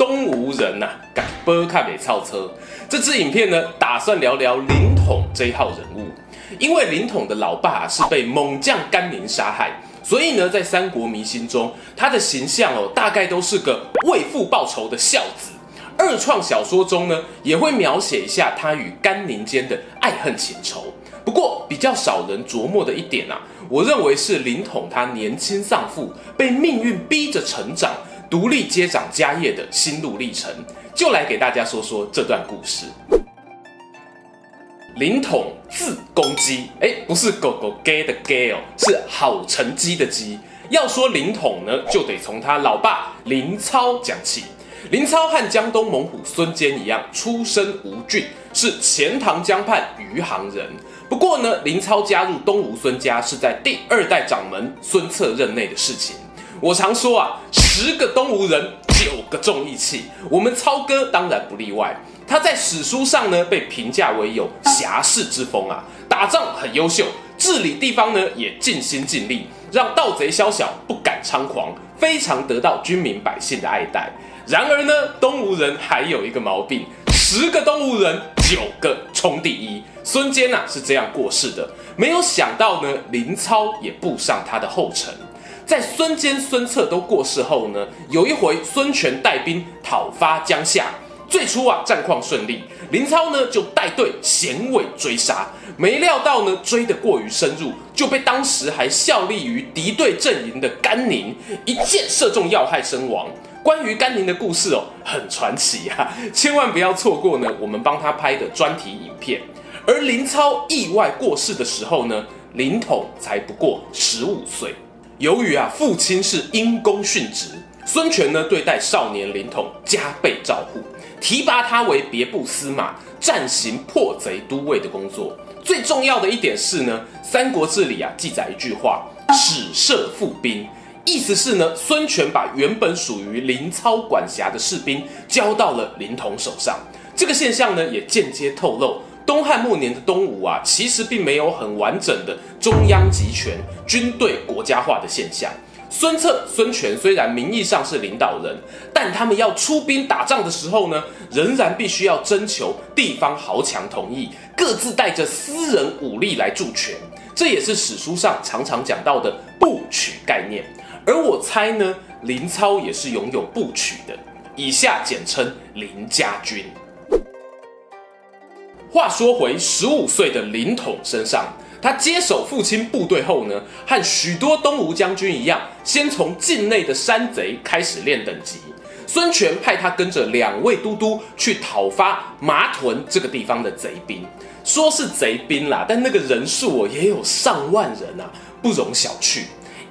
东吴人呐、啊，敢波卡北超车。这支影片呢，打算聊聊凌统这一号人物。因为凌统的老爸是被猛将甘宁杀害，所以呢，在三国迷心中，他的形象哦，大概都是个为父报仇的孝子。二创小说中呢，也会描写一下他与甘宁间的爱恨情仇。不过，比较少人琢磨的一点啊，我认为是凌统他年轻丧父，被命运逼着成长。独立接掌家业的心路历程，就来给大家说说这段故事。林统字公基，哎，不是狗狗 gay 的 gay 哦，是好成绩的绩。要说林统呢，就得从他老爸林操讲起。林操和江东猛虎孙坚一样，出身吴郡，是钱塘江畔余杭人。不过呢，林操加入东吴孙家是在第二代掌门孙策任内的事情。我常说啊，十个东吴人，九个重义气。我们操哥当然不例外。他在史书上呢，被评价为有侠士之风啊，打仗很优秀，治理地方呢也尽心尽力，让盗贼宵小不敢猖狂，非常得到军民百姓的爱戴。然而呢，东吴人还有一个毛病，十个东吴人，九个冲第一。孙坚啊是这样过世的，没有想到呢，林操也步上他的后尘。在孙坚、孙策都过世后呢，有一回孙权带兵讨伐江夏，最初啊战况顺利，林操呢就带队衔尾追杀，没料到呢追得过于深入，就被当时还效力于敌对阵营的甘宁一箭射中要害身亡。关于甘宁的故事哦，很传奇啊，千万不要错过呢我们帮他拍的专题影片。而林操意外过世的时候呢，凌统才不过十五岁。由于啊，父亲是因公殉职，孙权呢对待少年凌统加倍照顾，提拔他为别部司马，暂行破贼都尉的工作。最重要的一点是呢，《三国志》里啊记载一句话：“使设副兵”，意思是呢，孙权把原本属于林操管辖的士兵交到了凌统手上。这个现象呢，也间接透露。东汉末年的东吴啊，其实并没有很完整的中央集权、军队国家化的现象。孙策、孙权虽然名义上是领导人，但他们要出兵打仗的时候呢，仍然必须要征求地方豪强同意，各自带着私人武力来助权。这也是史书上常常讲到的部曲概念。而我猜呢，林操也是拥有部曲的，以下简称林家军。话说回十五岁的凌统身上，他接手父亲部队后呢，和许多东吴将军一样，先从境内的山贼开始练等级。孙权派他跟着两位都督去讨伐麻屯这个地方的贼兵，说是贼兵啦，但那个人数也有上万人啊，不容小觑。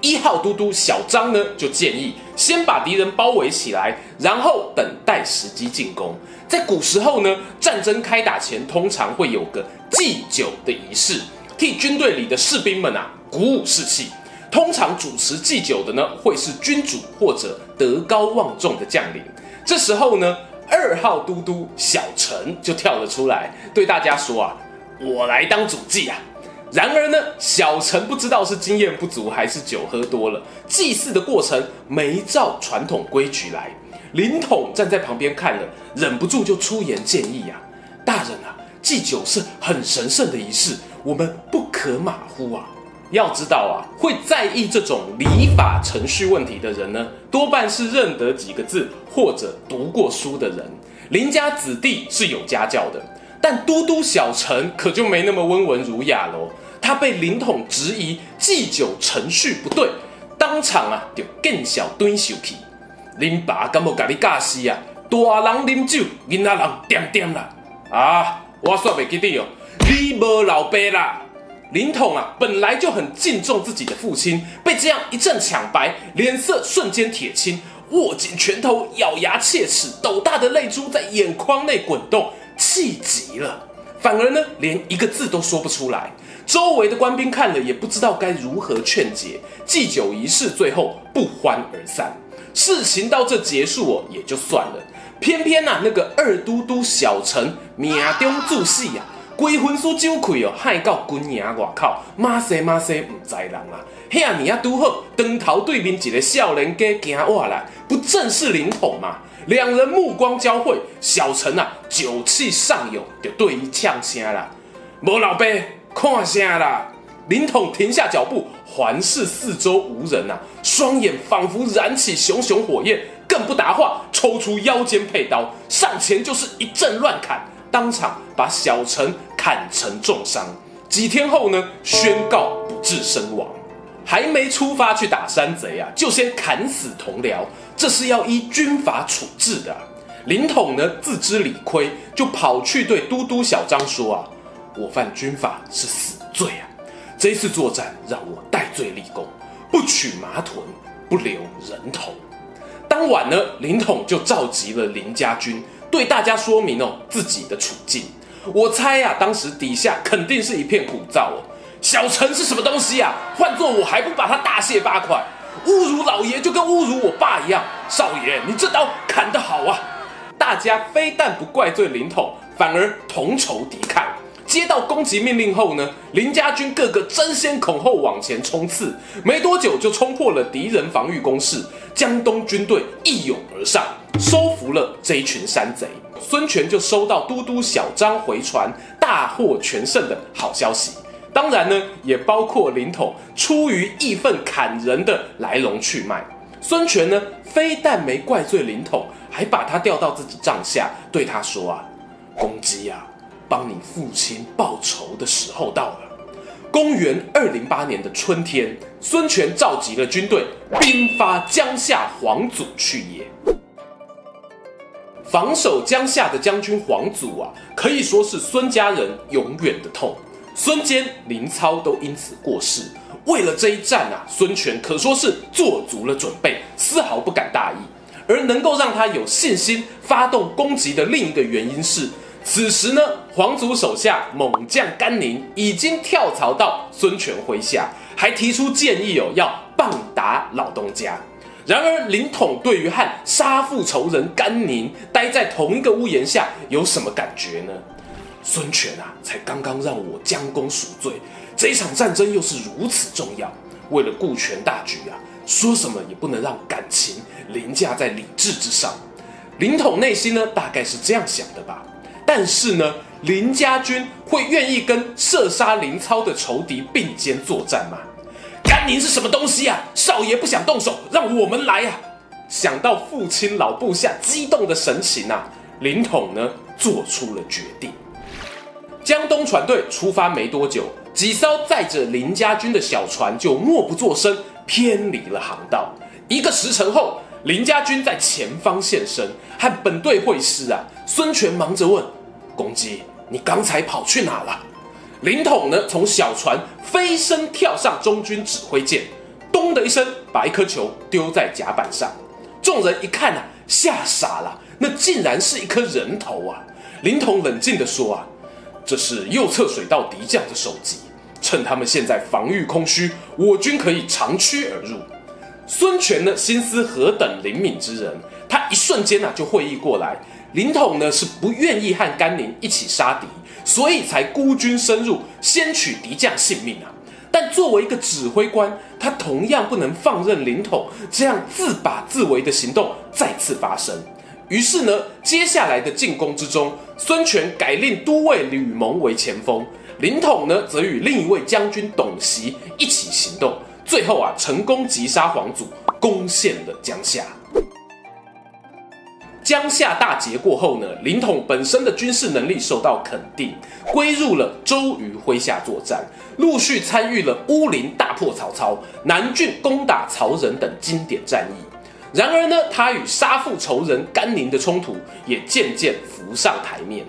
一号都督小张呢，就建议先把敌人包围起来，然后等待时机进攻。在古时候呢，战争开打前通常会有个祭酒的仪式，替军队里的士兵们啊鼓舞士气。通常主持祭酒的呢，会是君主或者德高望重的将领。这时候呢，二号都督小陈就跳了出来，对大家说啊：“我来当主祭啊。”然而呢，小陈不知道是经验不足还是酒喝多了，祭祀的过程没照传统规矩来。林统站在旁边看了，忍不住就出言建议啊：“大人啊，祭酒是很神圣的仪式，我们不可马虎啊！要知道啊，会在意这种礼法程序问题的人呢，多半是认得几个字或者读过书的人。林家子弟是有家教的。”但都督小陈可就没那么温文儒雅喽，他被林统质疑祭酒程序不对，当场啊就更小蹲下去。恁爸敢无甲你教示啊？大人啉酒，囡仔人点点啦。啊，我煞袂记得哦，你无老爸啦。林统啊，本来就很敬重自己的父亲，被这样一阵抢白，脸色瞬间铁青，握紧拳头，咬牙切齿，斗大的泪珠在眼眶内滚动，气急了，反而呢，连一个字都说不出来。周围的官兵看了也不知道该如何劝解，祭酒仪式最后不欢而散。事情到这结束哦，也就算了。偏偏呐、那个二都督小陈命中注死呀，鬼魂书酒气哦，害到军营外口，马西马西不在人啦。遐尔啊，拄好当头对面一个少年家行过来，不正是灵统吗？两人目光交汇，小陈啊，酒气上涌，就对伊呛声啦：“无老爸。”看啥啦？灵统停下脚步，环视四周无人啊，双眼仿佛燃起熊熊火焰，更不答话，抽出腰间佩刀，上前就是一阵乱砍，当场把小陈砍成重伤。几天后呢，宣告不治身亡。还没出发去打山贼啊，就先砍死同僚，这是要依军法处置的。林统呢，自知理亏，就跑去对都督小张说啊。我犯军法是死罪啊！这次作战让我戴罪立功，不取麻屯，不留人头。当晚呢，林统就召集了林家军，对大家说明哦自己的处境。我猜呀、啊，当时底下肯定是一片苦噪哦。小陈是什么东西啊？换做我还不把他大卸八块？侮辱老爷就跟侮辱我爸一样。少爷，你这刀砍得好啊！大家非但不怪罪林统，反而同仇敌忾。接到攻击命令后呢，林家军个个争先恐后往前冲刺，没多久就冲破了敌人防御工事，江东军队一拥而上，收服了这一群山贼。孙权就收到都督小张回传大获全胜的好消息，当然呢，也包括林统出于义愤砍人的来龙去脉。孙权呢，非但没怪罪林统，还把他调到自己帐下，对他说啊，公鸡啊。帮你父亲报仇的时候到了。公元二零八年的春天，孙权召集了军队，兵发江夏黄祖去也。防守江夏的将军黄祖啊，可以说是孙家人永远的痛。孙坚、林操都因此过世。为了这一战啊，孙权可说是做足了准备，丝毫不敢大意。而能够让他有信心发动攻击的另一个原因是。此时呢，皇族手下猛将甘宁已经跳槽到孙权麾下，还提出建议哦，要棒打老东家。然而，灵统对于和杀父仇人甘宁待在同一个屋檐下有什么感觉呢？孙权啊，才刚刚让我将功赎罪，这一场战争又是如此重要，为了顾全大局啊，说什么也不能让感情凌驾在理智之上。灵统内心呢，大概是这样想的吧。但是呢，林家军会愿意跟射杀林操的仇敌并肩作战吗？甘宁是什么东西啊？少爷不想动手，让我们来啊！想到父亲老部下激动的神情啊，林统呢做出了决定。江东船队出发没多久，几艘载着林家军的小船就默不作声偏离了航道。一个时辰后，林家军在前方现身，和本队会师啊。孙权忙着问。公鸡，你刚才跑去哪了？林统呢？从小船飞身跳上中军指挥舰，咚的一声把一颗球丢在甲板上。众人一看啊，吓傻了，那竟然是一颗人头啊！林统冷静地说啊，这是右侧水道敌将的首级，趁他们现在防御空虚，我军可以长驱而入。孙权呢，心思何等灵敏之人，他一瞬间啊就会意过来。灵统呢是不愿意和甘宁一起杀敌，所以才孤军深入，先取敌将性命啊！但作为一个指挥官，他同样不能放任灵统这样自把自为的行动再次发生。于是呢，接下来的进攻之中，孙权改令都尉吕蒙为前锋，灵统呢则与另一位将军董袭一起行动，最后啊成功击杀黄祖，攻陷了江夏。江夏大捷过后呢，灵统本身的军事能力受到肯定，归入了周瑜麾下作战，陆续参与了乌林大破曹操、南郡攻打曹仁等经典战役。然而呢，他与杀父仇人甘宁的冲突也渐渐浮上台面。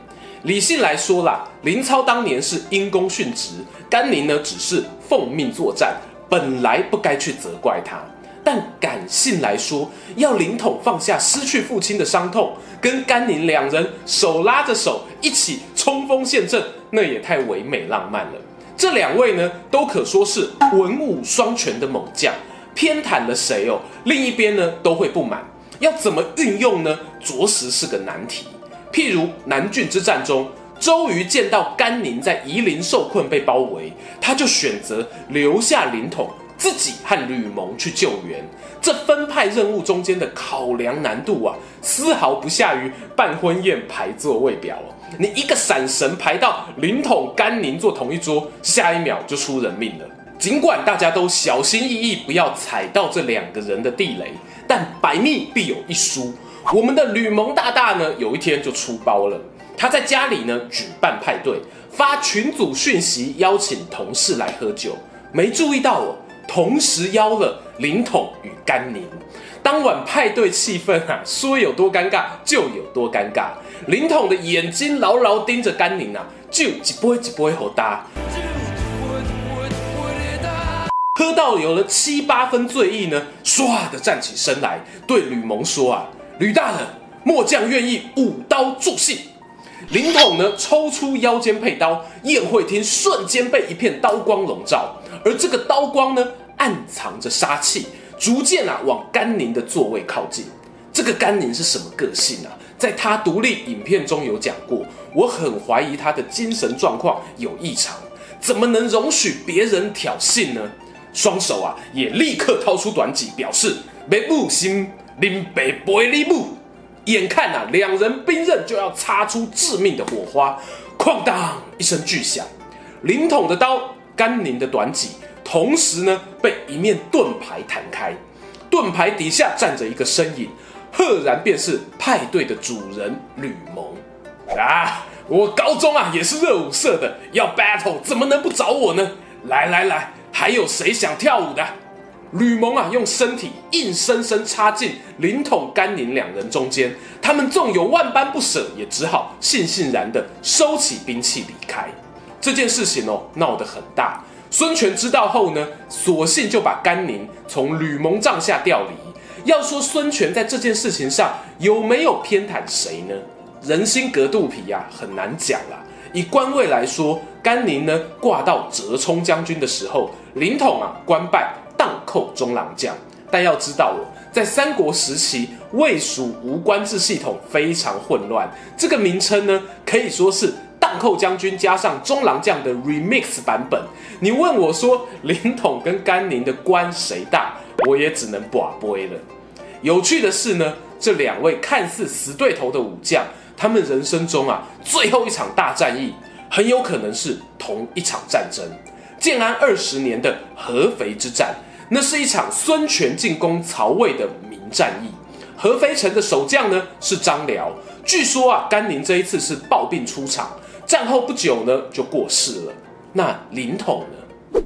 理性来说啦，林操当年是因公殉职，甘宁呢只是奉命作战，本来不该去责怪他。但感性来说，要凌统放下失去父亲的伤痛，跟甘宁两人手拉着手一起冲锋陷阵，那也太唯美浪漫了。这两位呢，都可说是文武双全的猛将，偏袒了谁哦，另一边呢都会不满。要怎么运用呢？着实是个难题。譬如南郡之战中，周瑜见到甘宁在夷陵受困被包围，他就选择留下凌统，自己和吕蒙去救援。这分派任务中间的考量难度啊，丝毫不下于办婚宴排座位表。你一个闪神排到凌统、甘宁坐同一桌，下一秒就出人命了。尽管大家都小心翼翼，不要踩到这两个人的地雷，但百密必有一疏。我们的吕蒙大大呢，有一天就出包了。他在家里呢举办派对，发群组讯息邀请同事来喝酒，没注意到哦，同时邀了林统与甘宁。当晚派对气氛啊，说有多尴尬就有多尴尬。林统的眼睛牢牢盯着甘宁啊，就一杯一杯喝大。喝到有了七八分醉意呢，唰的站起身来，对吕蒙说：“啊，吕大人，末将愿意舞刀助兴。”林统呢，抽出腰间佩刀，宴会厅瞬间被一片刀光笼罩，而这个刀光呢，暗藏着杀气，逐渐啊往甘宁的座位靠近。这个甘宁是什么个性啊？在他独立影片中有讲过，我很怀疑他的精神状况有异常，怎么能容许别人挑衅呢？双手啊，也立刻掏出短戟，表示没不心林北不会不。眼看啊，两人兵刃就要擦出致命的火花，哐当一声巨响，凌统的刀，甘宁的短戟，同时呢被一面盾牌弹开，盾牌底下站着一个身影，赫然便是派对的主人吕蒙啊！我高中啊也是热舞社的，要 battle 怎么能不找我呢？来来来。还有谁想跳舞的？吕蒙啊，用身体硬生生插进凌统、甘宁两人中间。他们纵有万般不舍，也只好悻悻然的收起兵器离开。这件事情哦，闹得很大。孙权知道后呢，索性就把甘宁从吕蒙帐下调离。要说孙权在这件事情上有没有偏袒谁呢？人心隔肚皮呀、很难讲啦。以官位来说，甘宁呢挂到折冲将军的时候，凌统啊官拜荡寇中郎将。但要知道哦，在三国时期，魏蜀吴官制系统非常混乱，这个名称呢可以说是荡寇将军加上中郎将的 remix 版本。你问我说林统跟甘宁的官谁大，我也只能寡杯了。有趣的是呢，这两位看似死对头的武将。他们人生中啊，最后一场大战役很有可能是同一场战争。建安二十年的合肥之战，那是一场孙权进攻曹魏的名战役。合肥城的守将呢是张辽，据说啊，甘宁这一次是暴病出场，战后不久呢就过世了。那凌统呢？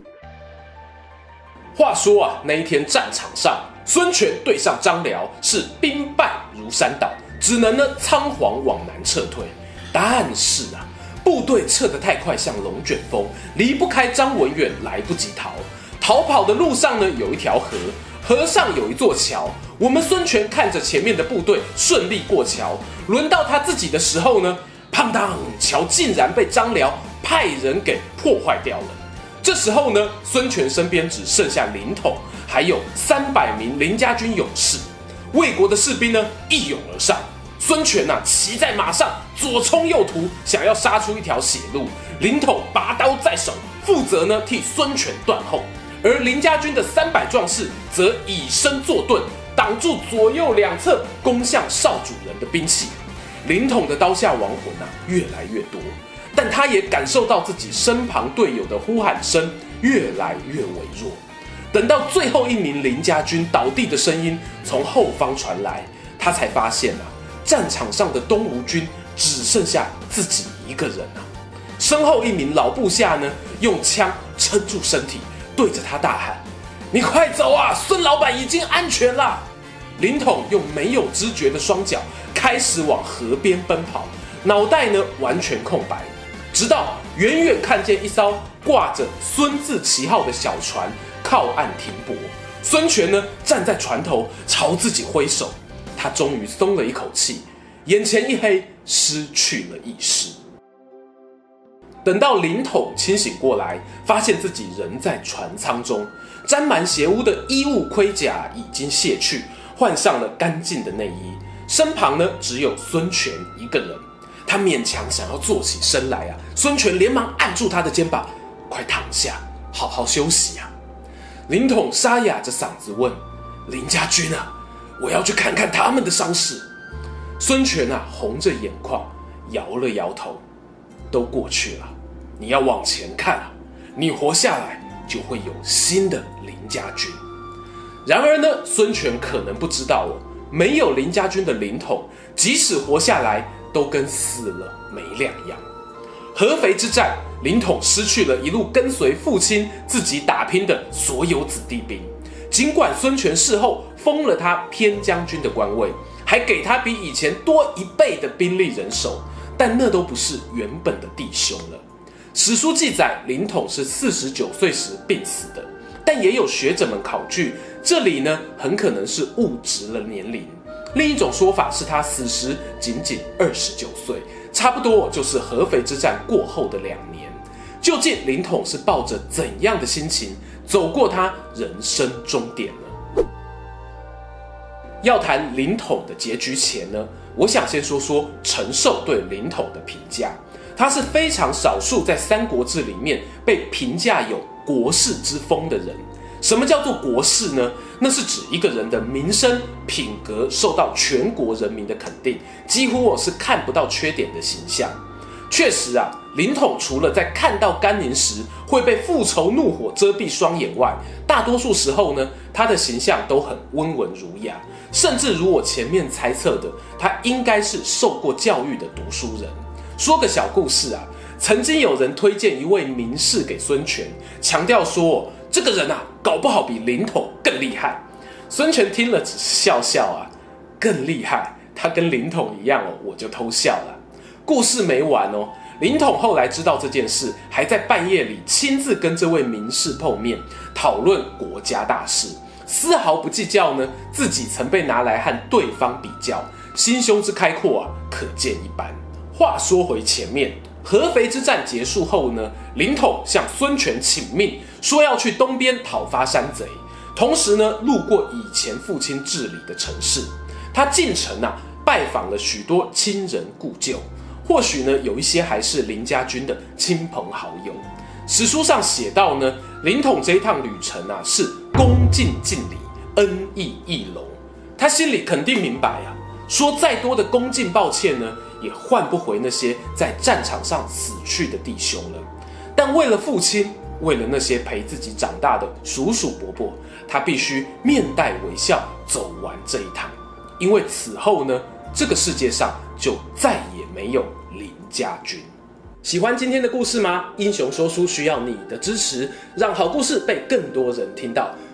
话说啊，那一天战场上，孙权对上张辽是兵败如山倒。只能呢仓皇往南撤退，但是啊，部队撤得太快，像龙卷风，离不开张文远，来不及逃。逃跑的路上呢，有一条河，河上有一座桥。我们孙权看着前面的部队顺利过桥，轮到他自己的时候呢，砰当，桥竟然被张辽派人给破坏掉了。这时候呢，孙权身边只剩下凌统，还有三百名林家军勇士。魏国的士兵呢，一拥而上。孙权呐、骑在马上，左冲右突，想要杀出一条血路。凌统拔刀在手，负责呢替孙权断后。而林家军的三百壮士则以身作盾，挡住左右两侧攻向少主人的兵器。林统的刀下亡魂、啊，越来越多，但他也感受到自己身旁队友的呼喊声越来越微弱。等到最后一名林家军倒地的声音从后方传来，他才发现啊。战场上的东吴军只剩下自己一个人了。身后一名老部下呢，用枪撑住身体，对着他大喊：“你快走啊！孙老板已经安全了。”林统用没有知觉的双脚开始往河边奔跑，脑袋呢完全空白，直到远远看见一艘挂着“孙”字旗号的小船靠岸停泊。孙权呢站在船头朝自己挥手，他终于松了一口气，眼前一黑，失去了意识。等到凌统清醒过来，发现自己人在船舱中，沾满血污的衣物盔甲已经卸去，换上了干净的内衣，身旁呢只有孙权一个人。他勉强想要坐起身来啊，孙权连忙按住他的肩膀：“快躺下，好好休息啊！”凌统沙哑着嗓子问：“林家军啊，我要去看看他们的伤势。”孙权啊，红着眼眶，摇了摇头：“都过去了。”你要往前看啊！你活下来，就会有新的林家军。然而呢，孙权可能不知道哦，没有林家军的林统，即使活下来，都跟死了没两样。合肥之战，林统失去了一路跟随父亲自己打拼的所有子弟兵。尽管孙权事后封了他偏将军的官位，还给他比以前多一倍的兵力人手，但那都不是原本的弟兄了。史书记载，林统是四十九岁时病死的，但也有学者们考据，这里呢很可能是误植了年龄。另一种说法是他死时仅仅二十九岁，差不多就是合肥之战过后的两年。究竟林统是抱着怎样的心情走过他人生终点呢？要谈林统的结局前呢，我想先说说陈寿对林统的评价。他是非常少数在《三国志》里面被评价有国士之风的人。什么叫做国士呢？那是指一个人的名声品格受到全国人民的肯定，几乎我是看不到缺点的形象。确实啊，林统除了在看到甘宁时会被复仇怒火遮蔽双眼外，大多数时候呢，他的形象都很温文儒雅，甚至如我前面猜测的，他应该是受过教育的读书人。说个小故事啊，曾经有人推荐一位名士给孙权，强调说这个人啊，搞不好比凌统更厉害。孙权听了只是笑笑啊，更厉害，他跟凌统一样哦，我就偷笑了。故事没完哦，凌统后来知道这件事，还在半夜里亲自跟这位名士碰面，讨论国家大事，丝毫不计较呢，自己曾被拿来和对方比较，心胸之开阔啊，可见一斑。话说回前面，合肥之战结束后呢，凌统向孙权请命，说要去东边讨伐山贼，同时呢，路过以前父亲治理的城市，他进城啊，拜访了许多亲人故旧，或许呢，有一些还是林家军的亲朋好友。史书上写道呢，凌统这一趟旅程啊，是恭敬尽礼，恩义义隆，他心里肯定明白啊。说再多的恭敬抱歉呢，也换不回那些在战场上死去的弟兄了。但为了父亲，为了那些陪自己长大的叔叔伯伯，他必须面带微笑走完这一趟。因为此后呢，这个世界上就再也没有林家军。喜欢今天的故事吗？英雄说书需要你的支持，让好故事被更多人听到。